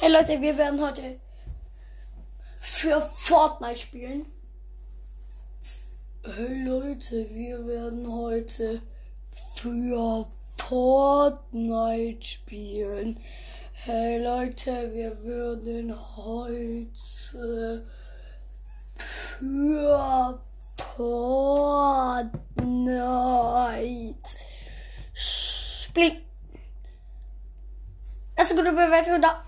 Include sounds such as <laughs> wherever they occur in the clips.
Hey Leute, wir werden heute für Fortnite spielen. Hey Leute, wir werden heute für Fortnite spielen. Hey Leute, wir würden heute für Fortnite spielen. Erste gute Bewertung da.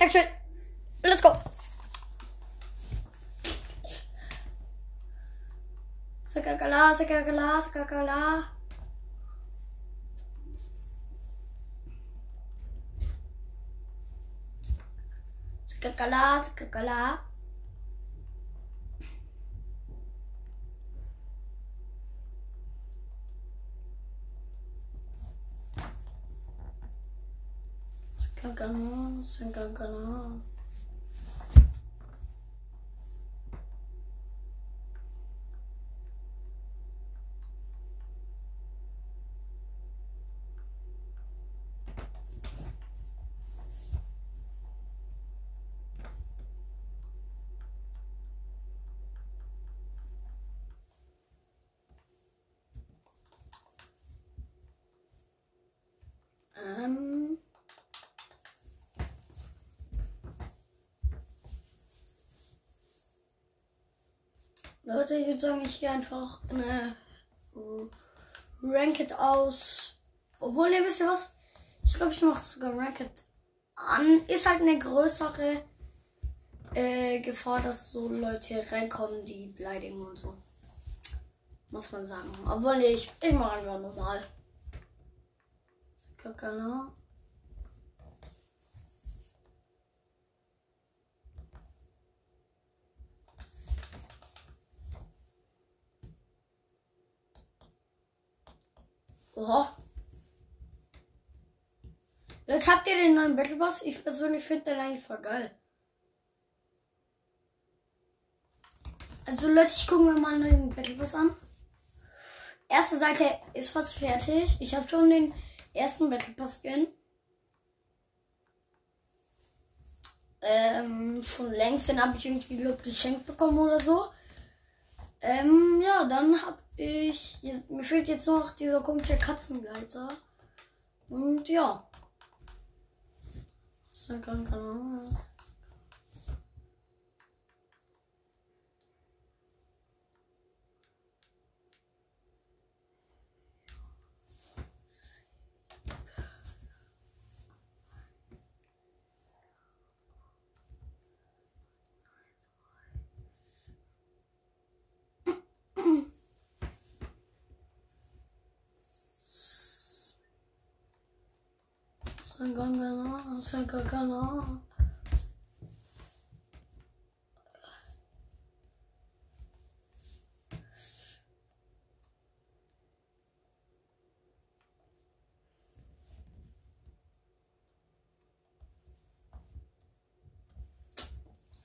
Dankeschön. Let's go. Sakakala, sakakala, sakakala. Sakakala, sakakala. Sakakala, sakakala. Ähm. Leute, ich würde sagen, ich gehe einfach eine Ranked aus. Obwohl, ne, wisst ihr was? Ich glaube, ich mache sogar Ranked an. Ist halt eine größere äh, Gefahr, dass so Leute reinkommen, die beleidigen und so. Muss man sagen. Obwohl, ne, ich, ich mache einfach normal. Kakala. Oha. Jetzt habt ihr den neuen Battle Pass. Ich persönlich finde den eigentlich voll geil. Also Leute, ich gucke mir mal einen neuen Battle Pass an. Erste Seite ist fast fertig. Ich habe schon den ersten Battle Pass Skin. Ähm, schon längst, den habe ich irgendwie geschenkt bekommen oder so. Ähm, ja, dann habe ich. Mir fehlt jetzt noch dieser komische Katzengleiter. Und ja. So, keine Ahnung.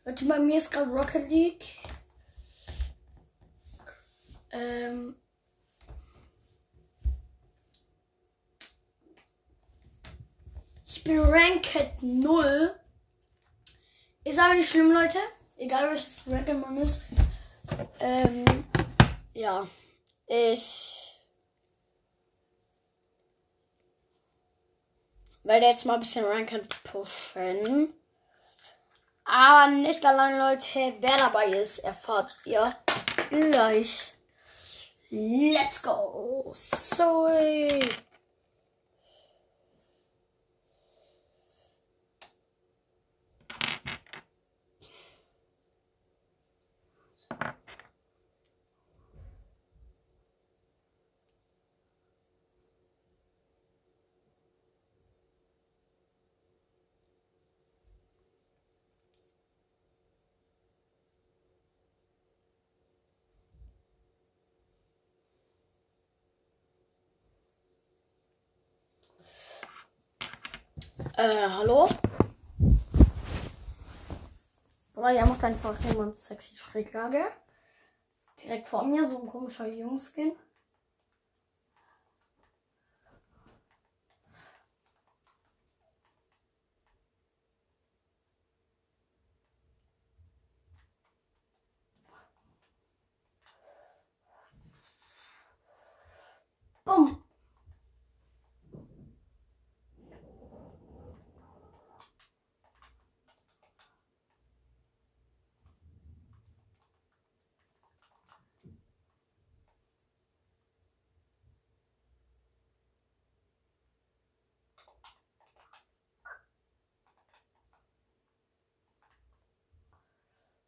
Leute, bei mir ist gerade Rocket League. Ähm, bin Ranked 0. Ist aber nicht schlimm, Leute. Egal welches Ranked man ist. Ähm, ja. Ich werde jetzt mal ein bisschen Ranked pushen. Aber nicht allein, Leute. Wer dabei ist, erfahrt ihr gleich. Let's go. So. Äh, hallo? Aber ja, macht einfach jemand sexy Schräglage. Direkt vor mir, so ein komischer Jungskin.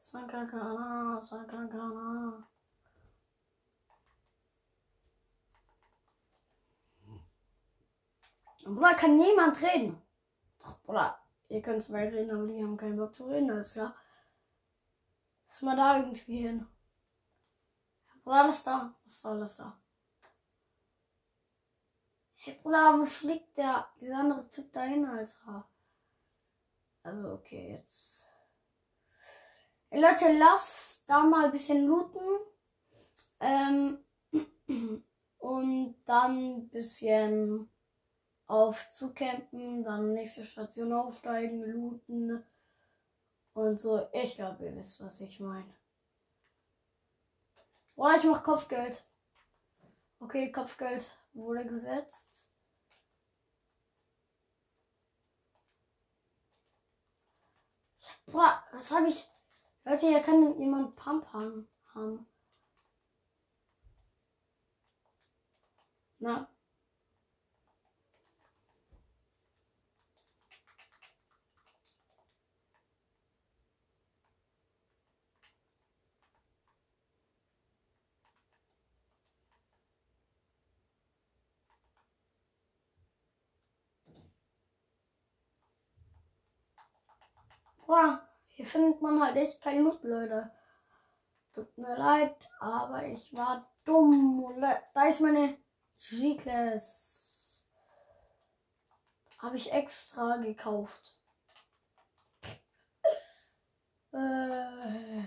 Sakakana, Sakakana. Bruder, kann niemand reden. Doch, Bruder, ihr könnt zwei reden, aber die haben keinen Bock zu reden, alles klar. Ist mal da irgendwie hin. Bruder, alles da. Was ist alles da? Hey, Bruder, wo fliegt der, dieser andere Typ dahin, Alter? Also, okay, jetzt. Leute, lasst da mal ein bisschen looten. Ähm, <clears throat> und dann ein bisschen auf zu campen, dann nächste Station aufsteigen, looten und so. Ich glaube, ihr wisst, was ich meine. Oder ich mach Kopfgeld. Okay, Kopfgeld wurde gesetzt. Boah, was habe ich? Leute, hier kann jemand Pump haben. Na? Hier findet man halt echt kein Loot, Leute. Tut mir leid, aber ich war dumm. Da ist meine G-Class. Habe ich extra gekauft. <laughs> Äh,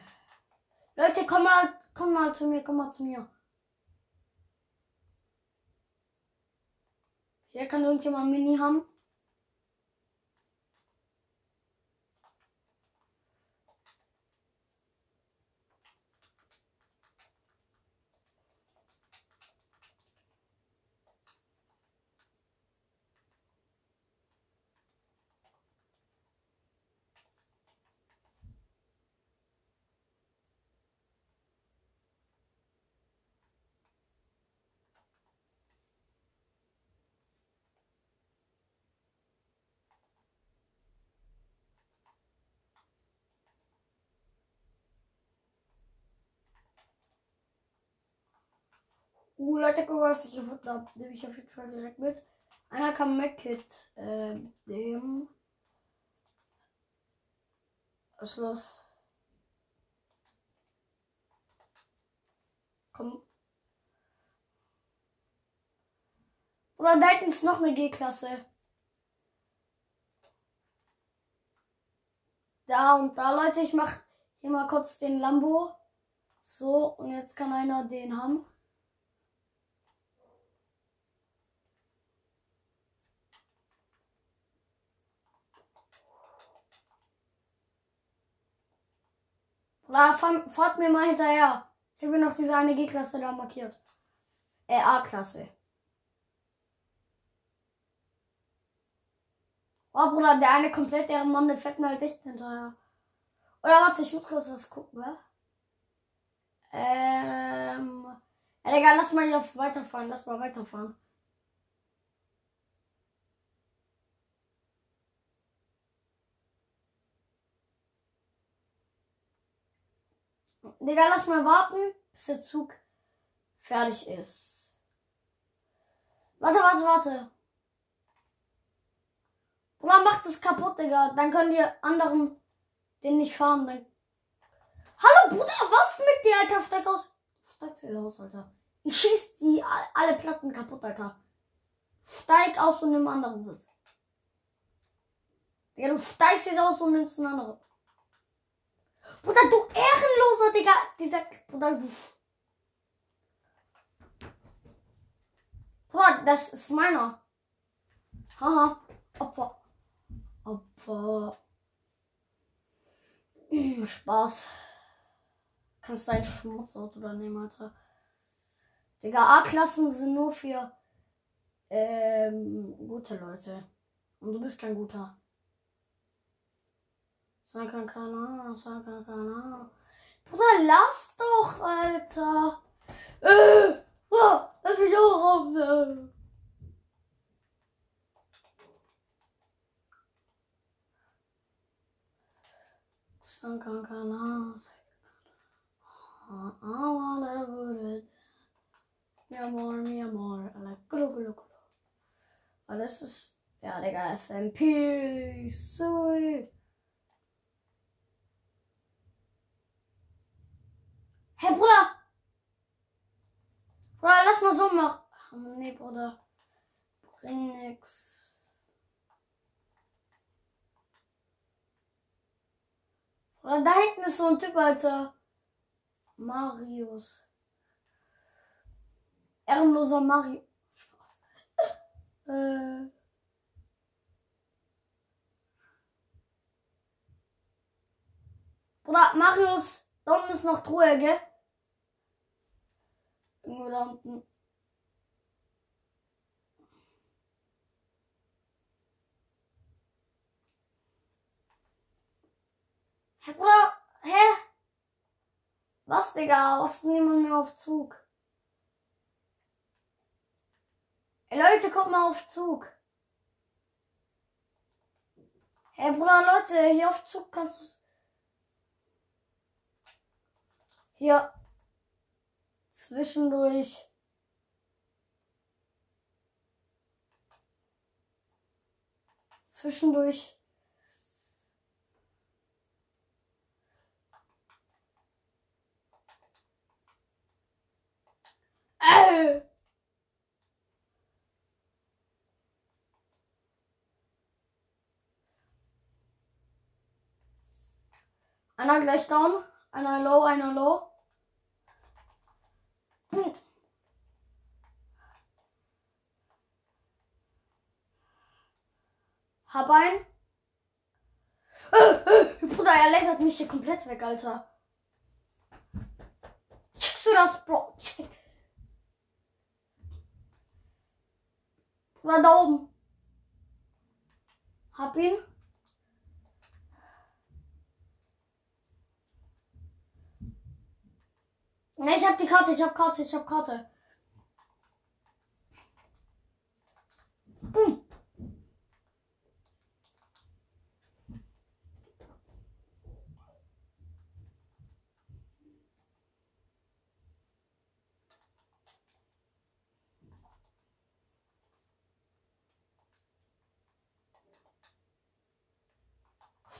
Leute, komm mal, komm mal zu mir, komm mal zu mir. Hier kann irgendjemand Mini haben. Uh, Leute, guck mal, was ich gefunden habe. Nehme ich auf jeden Fall direkt mit. Einer kann Medkit äh, nehmen. Was ist los? Komm. Oder da hinten ist noch eine G-Klasse. Da und da, Leute, ich mach hier mal kurz den Lambo. So, und jetzt kann einer den haben. Oder fahrt mir mal hinterher. Ich habe noch diese eine G-Klasse da markiert. Äh, A-Klasse. Oh, Bruder, der eine komplett deren Mann, der fährt mir halt echt hinterher. Oder warte, ich muss kurz was gucken, wa? Ähm. Ja, Digga, lass mal hier weiterfahren. Lass mal weiterfahren. Digga, lass mal warten, bis der Zug fertig ist. Warte, warte, warte. Bruder, macht es kaputt, Digga. Dann können die anderen den nicht fahren. Dann... Hallo, Bruder, was mit dir, Alter? Steig aus. Steig sie aus, Alter. Ich schieß die alle Platten kaputt, Alter. Steig aus und nimm einen anderen Sitz. Digga, du steigst jetzt aus und nimmst einen anderen. Bruder, du ehrenloser, Digga. Dieser. Bruder, du. Bruder, das ist meiner. Haha. Opfer. Opfer. Hm, Spaß. Kannst du ein Schmutzauto da nehmen, Alter. Digga, A-Klassen sind nur für ähm, gute Leute. Und du bist kein guter. Sakakana, Sakakana. Bruder, lass doch, Alter. Äh, oh, lass mich auch raus. Mi amor, mi amor. Alla gulu, gulu, gulu. Aber das ist. Ja, Digga, SMP. Sui. Hey, Bruder! Bruder, lass mal so machen. Oh, nee, Bruder. Bring nix. Bruder, da hinten ist so ein Typ, Alter. Marius. Ehrenloser Mario. Spaß. <laughs> äh. Bruder, Marius, da unten ist noch Truhe, gell? Irgendwo da unten. Hä, Bruder, hä? Was, Digga? Was ist niemand mehr auf Zug? Ey, Leute, kommt mal auf Zug. Hey, Bruder, Leute, hier auf Zug kannst du. Hier. Zwischendurch. Zwischendurch. Äh. Einer gleich down, einer low, einer low. Hab ein. Äh, <laughs> äh, Bruder, er lasert mich hier komplett weg, Alter. Checkst du das, Bro? Check. War da oben. Hab ihn. Ich hab die Karte, ich hab Karte, ich hab Karte. Boom.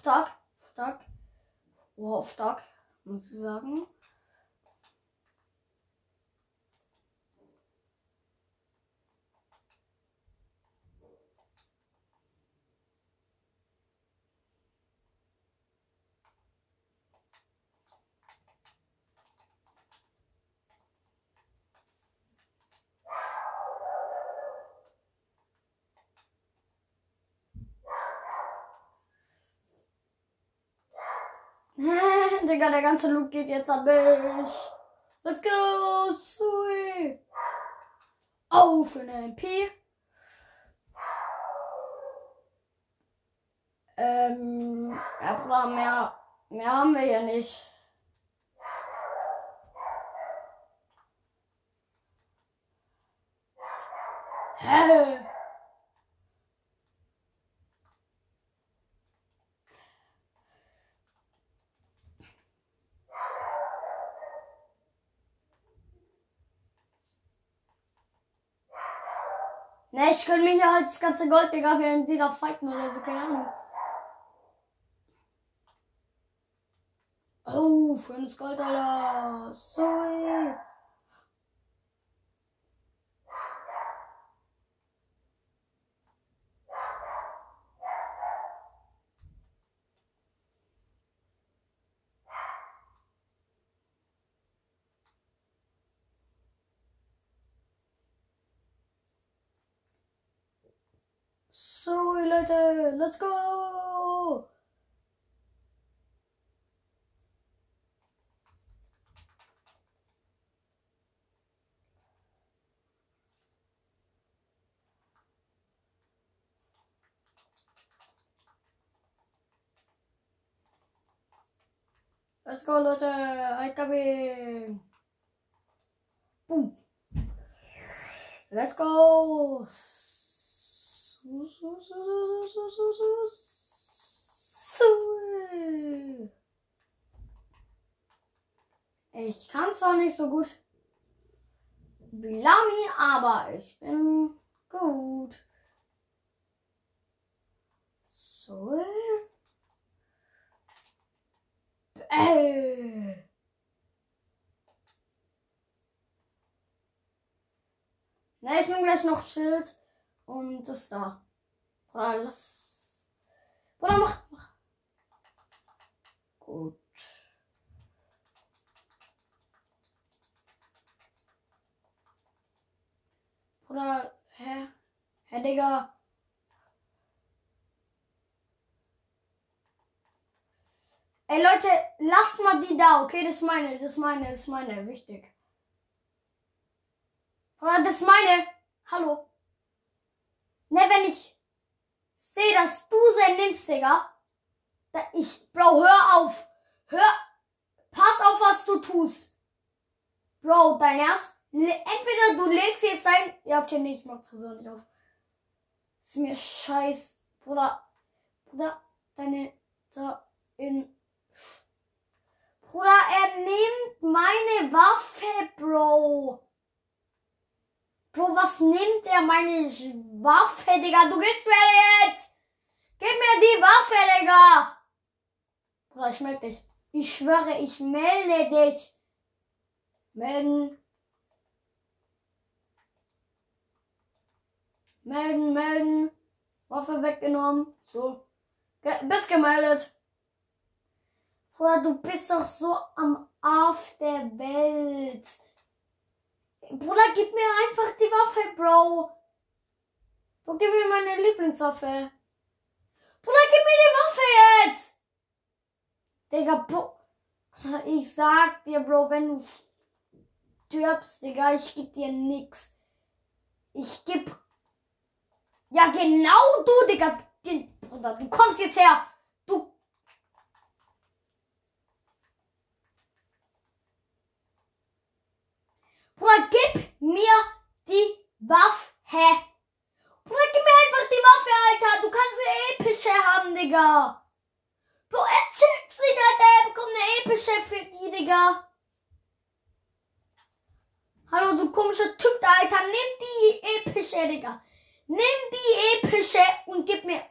Stark, stark. Wow, stark, muss ich sagen. Digga, der ganze Loot geht jetzt an mich. Let's go, Sui. Oh, schöne MP. Ähm, ja, Bruder, mehr, mehr haben wir hier nicht. Hä? Ne, ich könnte mir hier halt das ganze Gold, Digga, während die da fighten oder so, keine Ahnung. Oh, schönes Gold, Alter. Sorry. So, Leute, let's go! Let's go, Leute, I coming! Boom! Let's go! Ich kann zwar nicht so gut wie Lami, aber ich bin gut. So. Äh. Na, ich nehme gleich noch Schild und das da. Oder lass. Oder mach, mach. Gut. Oder, hä? Hä, Digga. Ey, Leute, lasst mal die da, okay? Das ist meine, das ist meine, das ist meine, wichtig. Oder das ist meine. Hallo. Ne, wenn ich sehe, dass du sie nimmst, Digga. Ich, Bro, hör auf. Hör. Pass auf, was du tust. Bro, dein Ernst? Entweder du legst jetzt ein. Ihr habt hier nicht, ich mach's so nicht auf. Ist mir scheiß. Bruder. Bruder, deine. Da in. Bruder, er nimmt meine Waffe, Bro. Bro, was nimmt er meine Waffe, Digga? Du gibst mir jetzt! Gib mir die Waffe, Digga! Bruder, ich melde dich. Ich schwöre, ich melde dich. Melden. Melden, melden. Waffe weggenommen. So. Ge bist gemeldet. Bruder, du bist doch so am Arsch der Welt. Bruder, gib mir einfach die Waffe, Bro. Bro, gib mir meine Lieblingswaffe. Bruder, gib mir die Waffe jetzt. Digga, Bro. Ich sag dir, Bro, wenn du stirbst, Digga, ich geb dir nix. Ich geb. Ja, genau du, Digga. Bruder, du kommst jetzt her. Du Bruder, gib mir die Waffe. Gib mir einfach die Waffe, Alter. Du kannst eine epische haben, Digga. Bro, er chippt sich, Alter. Er bekommt eine epische für die, Digga. Hallo, du komischer Typ, Alter. Nimm die epische, Digga. Nimm die epische und gib mir.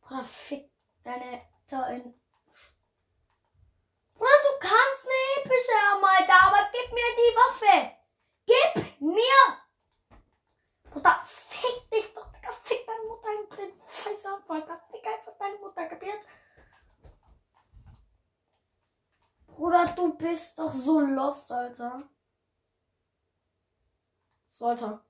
Bruder, fick deine in. Bruder, du kannst eine epische haben, Alter, aber gib mir die Waffe. Gib mir! Bruder, fick dich doch, Digga. Fick deine Mutter, ein kleinen Scheiß auf, Alter. Fick einfach deine Mutter, kapiert? Bruder, du bist doch so lost, Alter. So, Alter.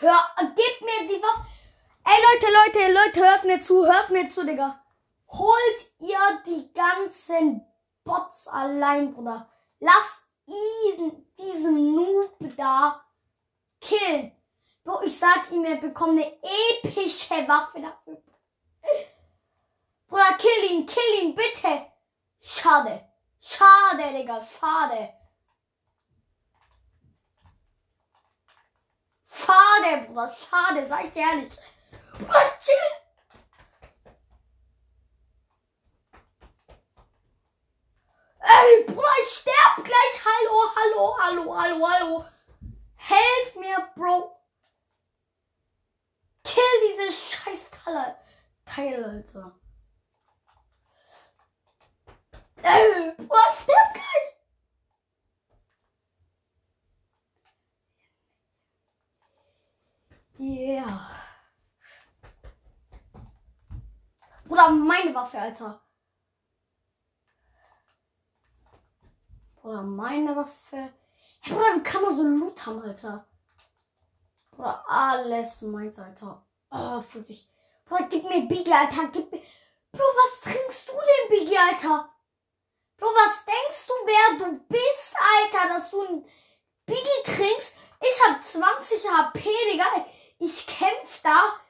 Hör, gib mir die Waffe. Ey, Leute, Leute, Leute, hört mir zu, hört mir zu, Digga. Holt ihr die ganzen Bots allein, Bruder. Lasst diesen, diesen Noob da killen. Bro, ich sag ihm, er bekommt eine epische Waffe dafür. Bruder, kill ihn, kill ihn, bitte. Schade. Schade, Digga, schade. Schade, Bruder, schade, sei ich ehrlich. Bruder, chill. Ey, Bruder, ich sterb gleich. Hallo, hallo, hallo, hallo, hallo. Helf mir, Bro. Kill diese scheiß Teile, Teile, Alter. Ey, Bruder, sterb gleich. Yeah. Bruder, meine Waffe, Alter. Bruder, meine Waffe. Hey, Bruder, wie kann man so Loot haben, Alter? Bruder, alles meins, Alter. Ah, fühlt sich. Bruder, gib mir Biggie, Alter. Gib mir. Bro, was trinkst du denn, Biggie, Alter? Bro, was denkst du, wer du bist, Alter, dass du ein Biggie trinkst? Ich hab 20 HP, Digga. Ich kämpf da.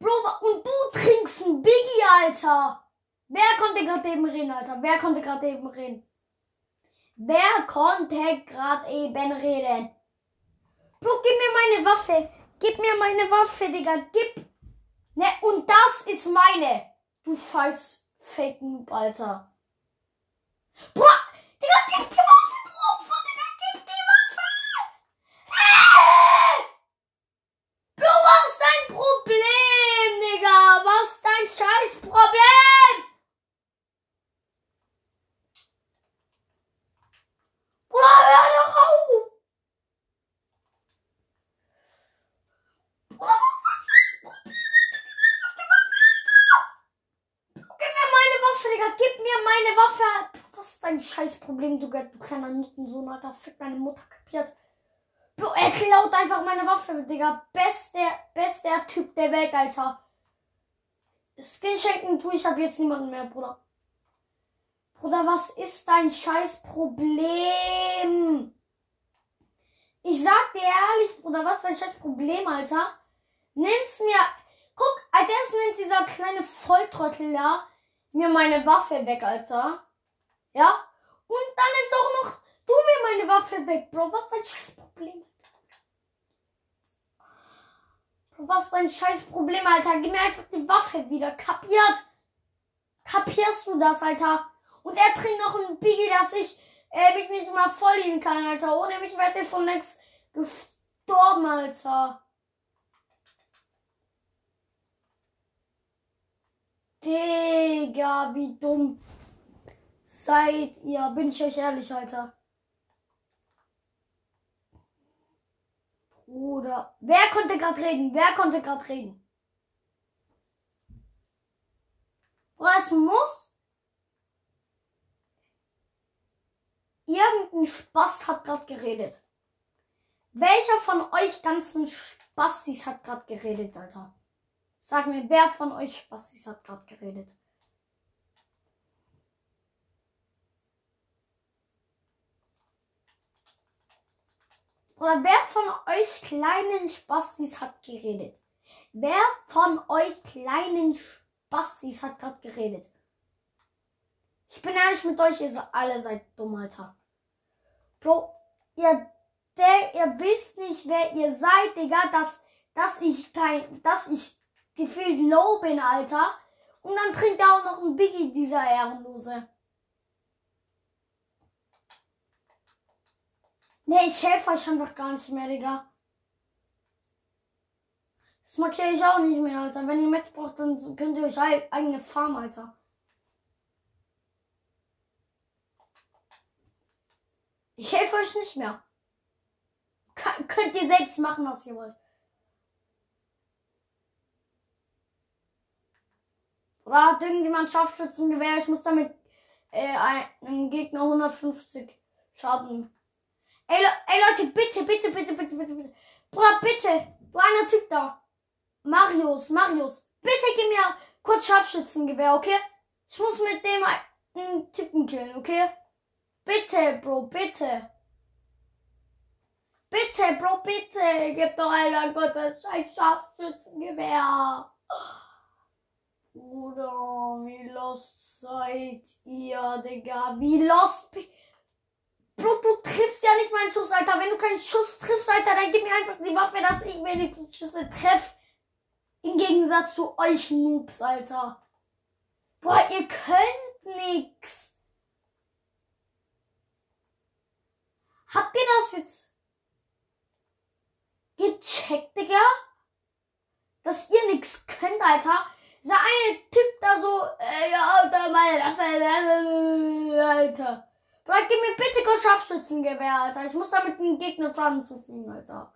Bro, und du trinkst ein Biggie, Alter. Wer konnte gerade eben reden, Alter? Wer konnte gerade eben reden? Wer konnte gerade eben reden? Bro, gib mir meine Waffe. Gib mir meine Waffe, Digga. Gib. Ne, und das ist meine. Du scheiß Fake Noob, Alter. Bro, Digga, gib die Waffe, du Opfer, Digga. Gib die Waffe. Hey! Bro, was ist dein Problem, Digga? Was ist dein scheiß Problem? Bruder, hör doch auf! Bruder, was ist dein scheiß Problem? Gib mir meine Waffe, Digga! Gib mir meine Waffe! Was ist dein Problem, du, du kleiner Nuttensohn, Alter? Fick deine Mutter kapiert. Bro, er klaut einfach meine Waffe, Digga. Bester, bester Typ der Welt, Alter. Skin schenken tue ich ab jetzt niemanden mehr, Bruder. Bruder, was ist dein scheiß Problem? Ich sag dir ehrlich, Bruder, was ist dein scheiß Problem, Alter? Nimm's mir. Guck, als erstes nimmt dieser kleine Volltrottel da mir meine Waffe weg, Alter. Ja? Und dann nimmst auch noch du mir meine Waffe weg, Bro. Was ist dein scheiß Problem? Bro, was ist dein scheiß Problem, Alter? Gib mir einfach die Waffe wieder. Kapiert? Kapierst du das, Alter? Und er trinkt noch ein Piggy, dass ich äh, mich nicht mal volliehen kann, Alter. Ohne mich wäre ich schon längst gestorben, Alter. Digga, wie dumm seid ihr? Bin ich euch ehrlich, Alter. Bruder. Wer konnte gerade reden? Wer konnte gerade reden? Was muss? Irgendein Spaß hat gerade geredet. Welcher von euch ganzen Spastis hat gerade geredet, Alter? Sag mir, wer von euch Spastis hat gerade geredet? Oder wer von euch kleinen Spastis hat geredet? Wer von euch kleinen Spastis hat gerade geredet? Ich bin ehrlich mit euch, ihr alle seid dumm, Alter. Bro, ihr, der, ihr wisst nicht, wer ihr seid, Digga, dass, dass ich kein, dass ich gefühlt low bin, Alter. Und dann trinkt er auch noch ein Biggie, dieser Ehrenlose. Nee, ich helfe euch einfach gar nicht mehr, Digga. Das markiere ich auch nicht mehr, Alter. Wenn ihr Metz braucht, dann könnt ihr euch eigene Farm, Alter. Ich helfe euch nicht mehr. Kann, könnt ihr selbst machen, was ihr wollt. Oder hat irgendjemand Scharfschützengewehr? Ich muss damit äh, einem Gegner 150 Schaden. Ey, ey Leute, bitte, bitte, bitte, bitte, bitte, bitte. Bruder, bitte. Du einer Typ da. Marius, Marius. Bitte gib mir kurz Scharfschützengewehr, okay? Ich muss mit dem einen Typen killen, okay? Bitte, Bro, bitte. Bitte, Bro, bitte. Gib doch einer Gott das scheiß Scharfschützengewehr. Bruder, wie lost seid ihr, Digga? Wie lost. Bro, du triffst ja nicht meinen Schuss, Alter. Wenn du keinen Schuss triffst, Alter, dann gib mir einfach die Waffe, dass ich wenigstens Schüsse treff. Im Gegensatz zu euch Noobs, Alter. Boah, ihr könnt nix. Habt ihr das jetzt gecheckt, Digga? Dass ihr nix könnt, Alter? Dieser eine Typ da so, äh, ja, Alter, meine Waffe, Alter. Bro, gib mir bitte kurz Scharfschützengewehr, Alter. Ich muss damit einen Gegner Schaden zufügen, Alter.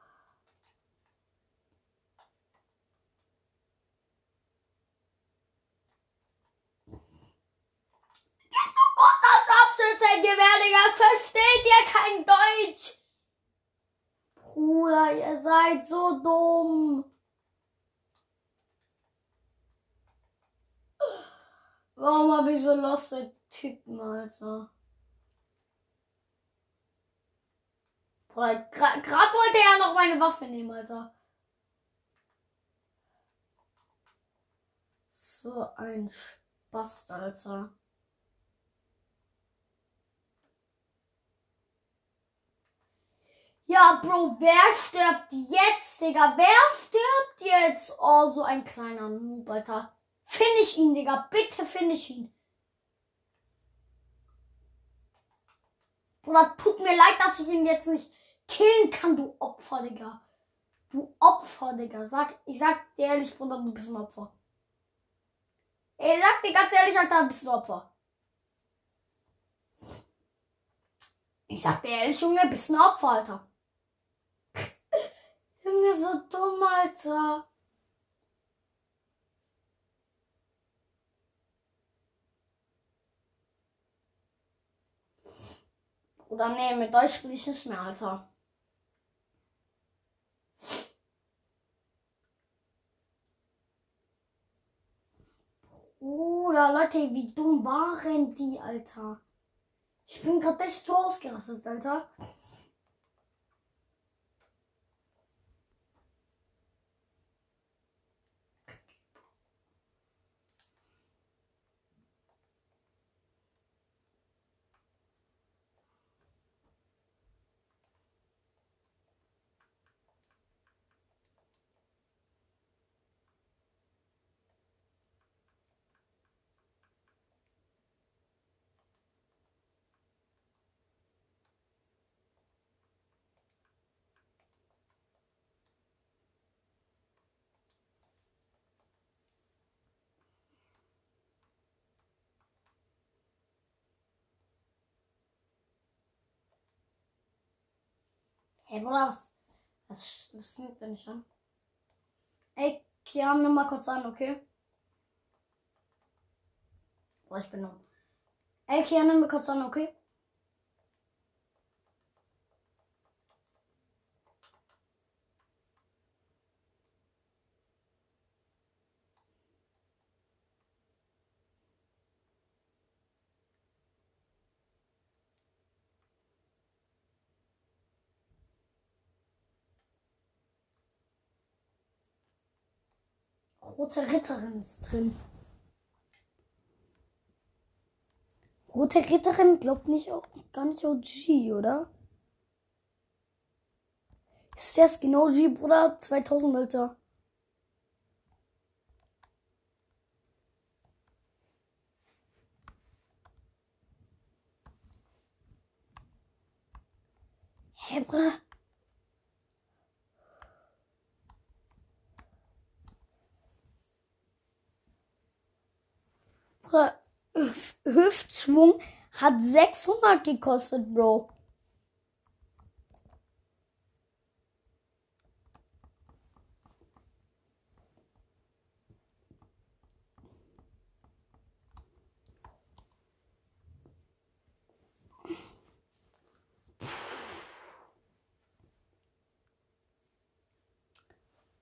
Gib doch kurz das Scharfschützengewehr, Digga. Versteht ihr kein Deutsch? Bruder, ihr seid so dumm. Warum habe ich so loste Typen, Alter? Gerade wollte er noch meine Waffe nehmen, Alter. So ein verpasst, Alter. Ja, Bro, wer stirbt jetzt, Digga? Wer stirbt jetzt? Oh, so ein kleiner Noob, Alter. Finish ihn, Digga. Bitte finish ihn. Bruder, tut mir leid, dass ich ihn jetzt nicht killen kann, du Opfer, Digga. Du Opfer, Digga. Sag, ich sag dir ehrlich, Bruder, du bist ein Opfer. Ich sag dir ganz ehrlich, Alter, du bist ein Opfer. Ich sag dir ehrlich, Junge, du bist ein Opfer, Alter. <laughs> Junge, so dumm, Alter. Oder nee, mit euch spiele ich nicht mehr, Alter. Bruder, Leute, wie dumm waren die, Alter? Ich bin gerade echt so ausgerastet, Alter. Hey, Bruder, was? Was, was nimmt der nicht an? Ey, Kian, nimm mal kurz an, okay? Boah, ich bin dumm. Ey, Kian, nimm mal kurz an, okay? Rote Ritterin ist drin. Rote Ritterin glaubt nicht auch gar nicht OG, oder? Ist das genau G, Bruder? 2000, Alter. Hä, Bruder? Bruder, Hüf- Hüftschwung hat 600 gekostet, Bro.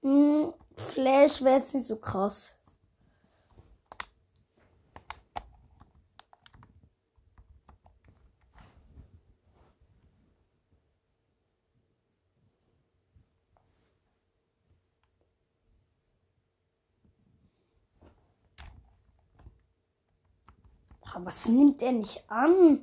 Hm, Flash wäre jetzt nicht so krass. Aber was nimmt er nicht an?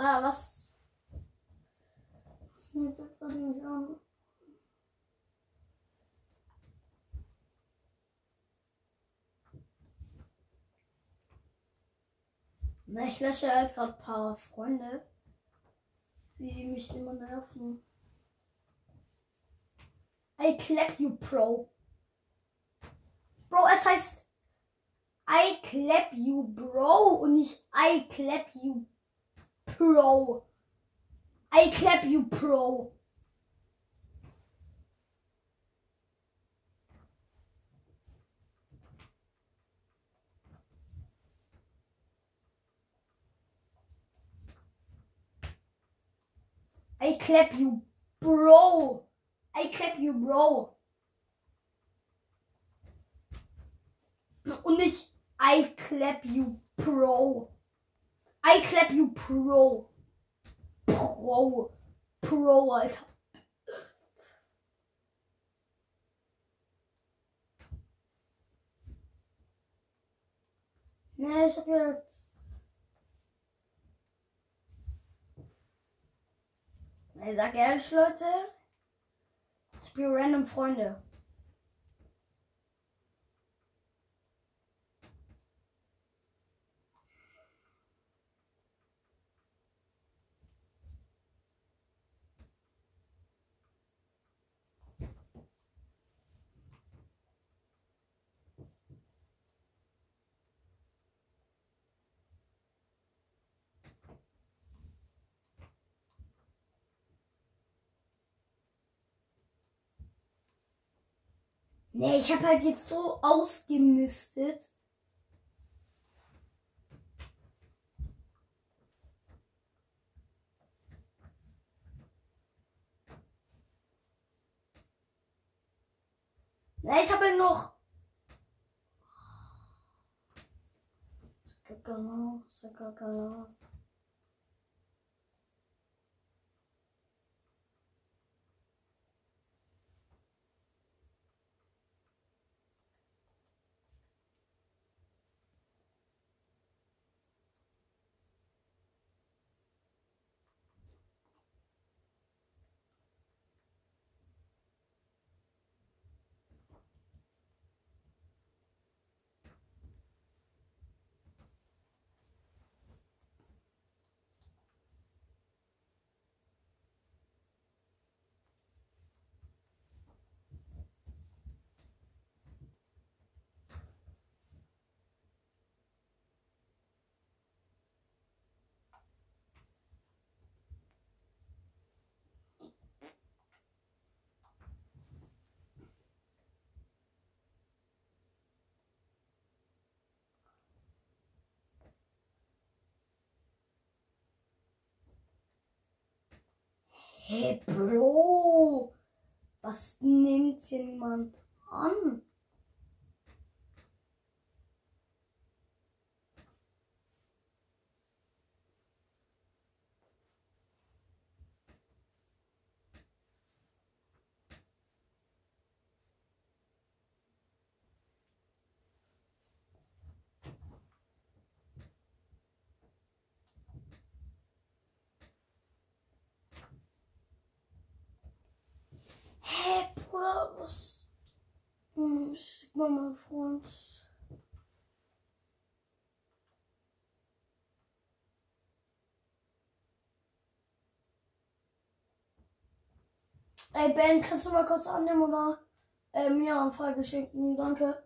Oder was? Was nimmt er gerade nicht an? Na, ich lösche halt gerade ein paar Freunde, die mich immer nerven. I clap you, Pro. Bro, es heißt I clap you, Bro und nicht I clap you, pro. I clap you pro. I clap you bro. I clap you bro. Und nicht I clap you pro. I clap you, pro. Pro. Pro, Alter. Ne, ich hab jetzt. Ich sag ehrlich, Leute. Ich spiele random Freunde. Nee, ich habe halt jetzt so ausgemistet. Nee, ich habe noch. Genau, genau. Hey Bro, was nimmt jemand an? Hä, Was? Hm, schick mal mein Freund. Ey, Ben, kannst du mal kurz annehmen oder äh, mir Anfrage schicken? Danke.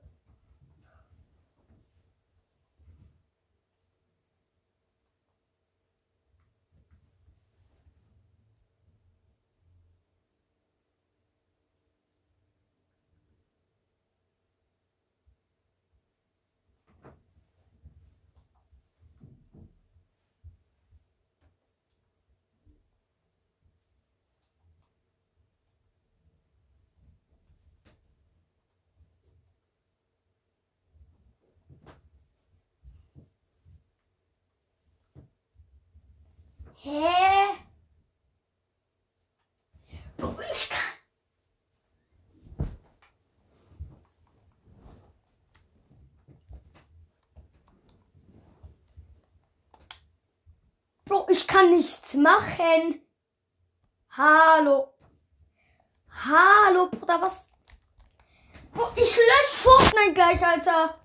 Hä? Bro, ich kann. Bro, ich kann nichts machen. Hallo. Hallo, Bruder, was? Bro, ich lösche Fortnite gleich, Alter.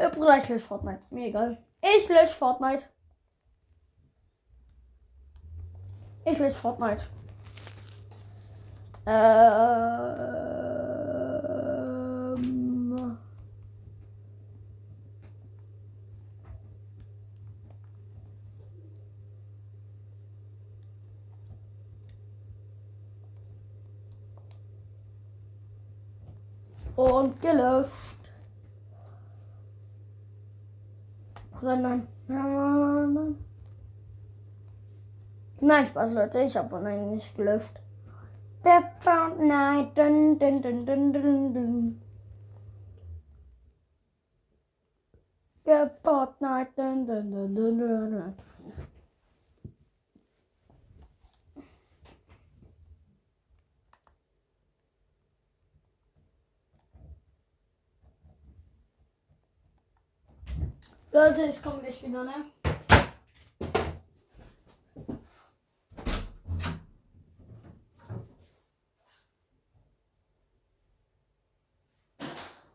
Äh, Bruder, ich lösche Fortnite. Mir egal. Ich lösche Fortnite. Ich lösche Fortnite. Ähm. Und gelöscht. Nein, nein. Nein, Spaß, Leute. Ich habe Fortnite nicht gelöscht. Der Fortnite. Dun, dun, dun, dun, dun, dun. Der Fortnite. Dun, dun, dun, dun, dun, dun. Leute, ich komme gleich wieder, ne?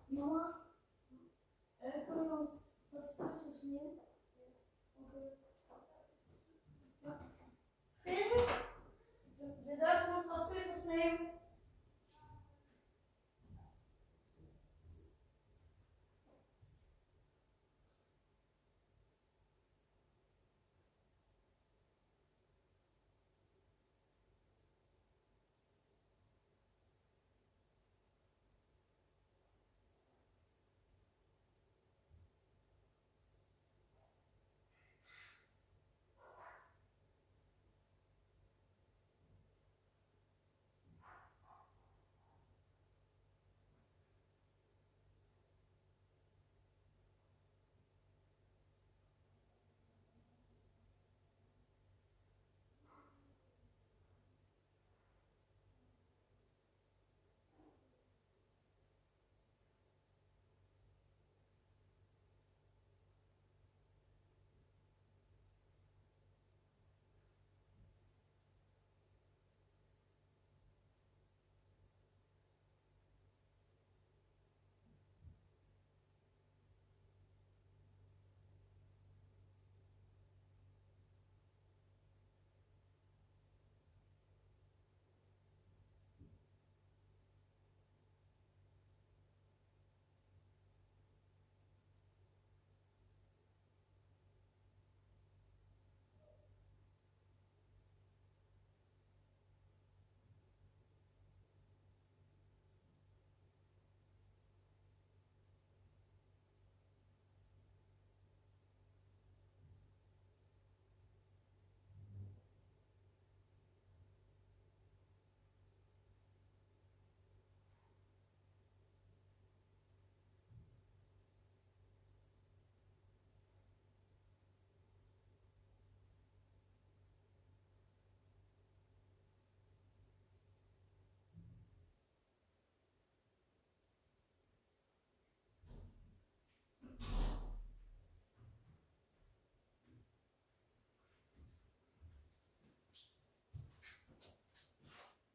Mama, äh, können wir uns was Süßes nehmen? Okay. Ja. Wir dürfen uns was Süßes nehmen.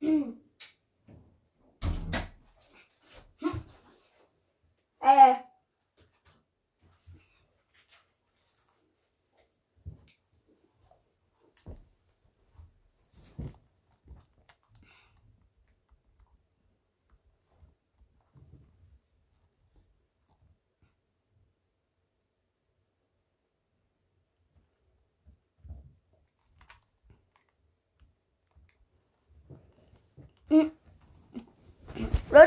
Äh. Leute,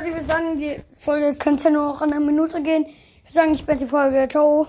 würde sagen, die Folge könnte nur noch eine Minute gehen. Würde sagen, ich beende die Folge. Ciao.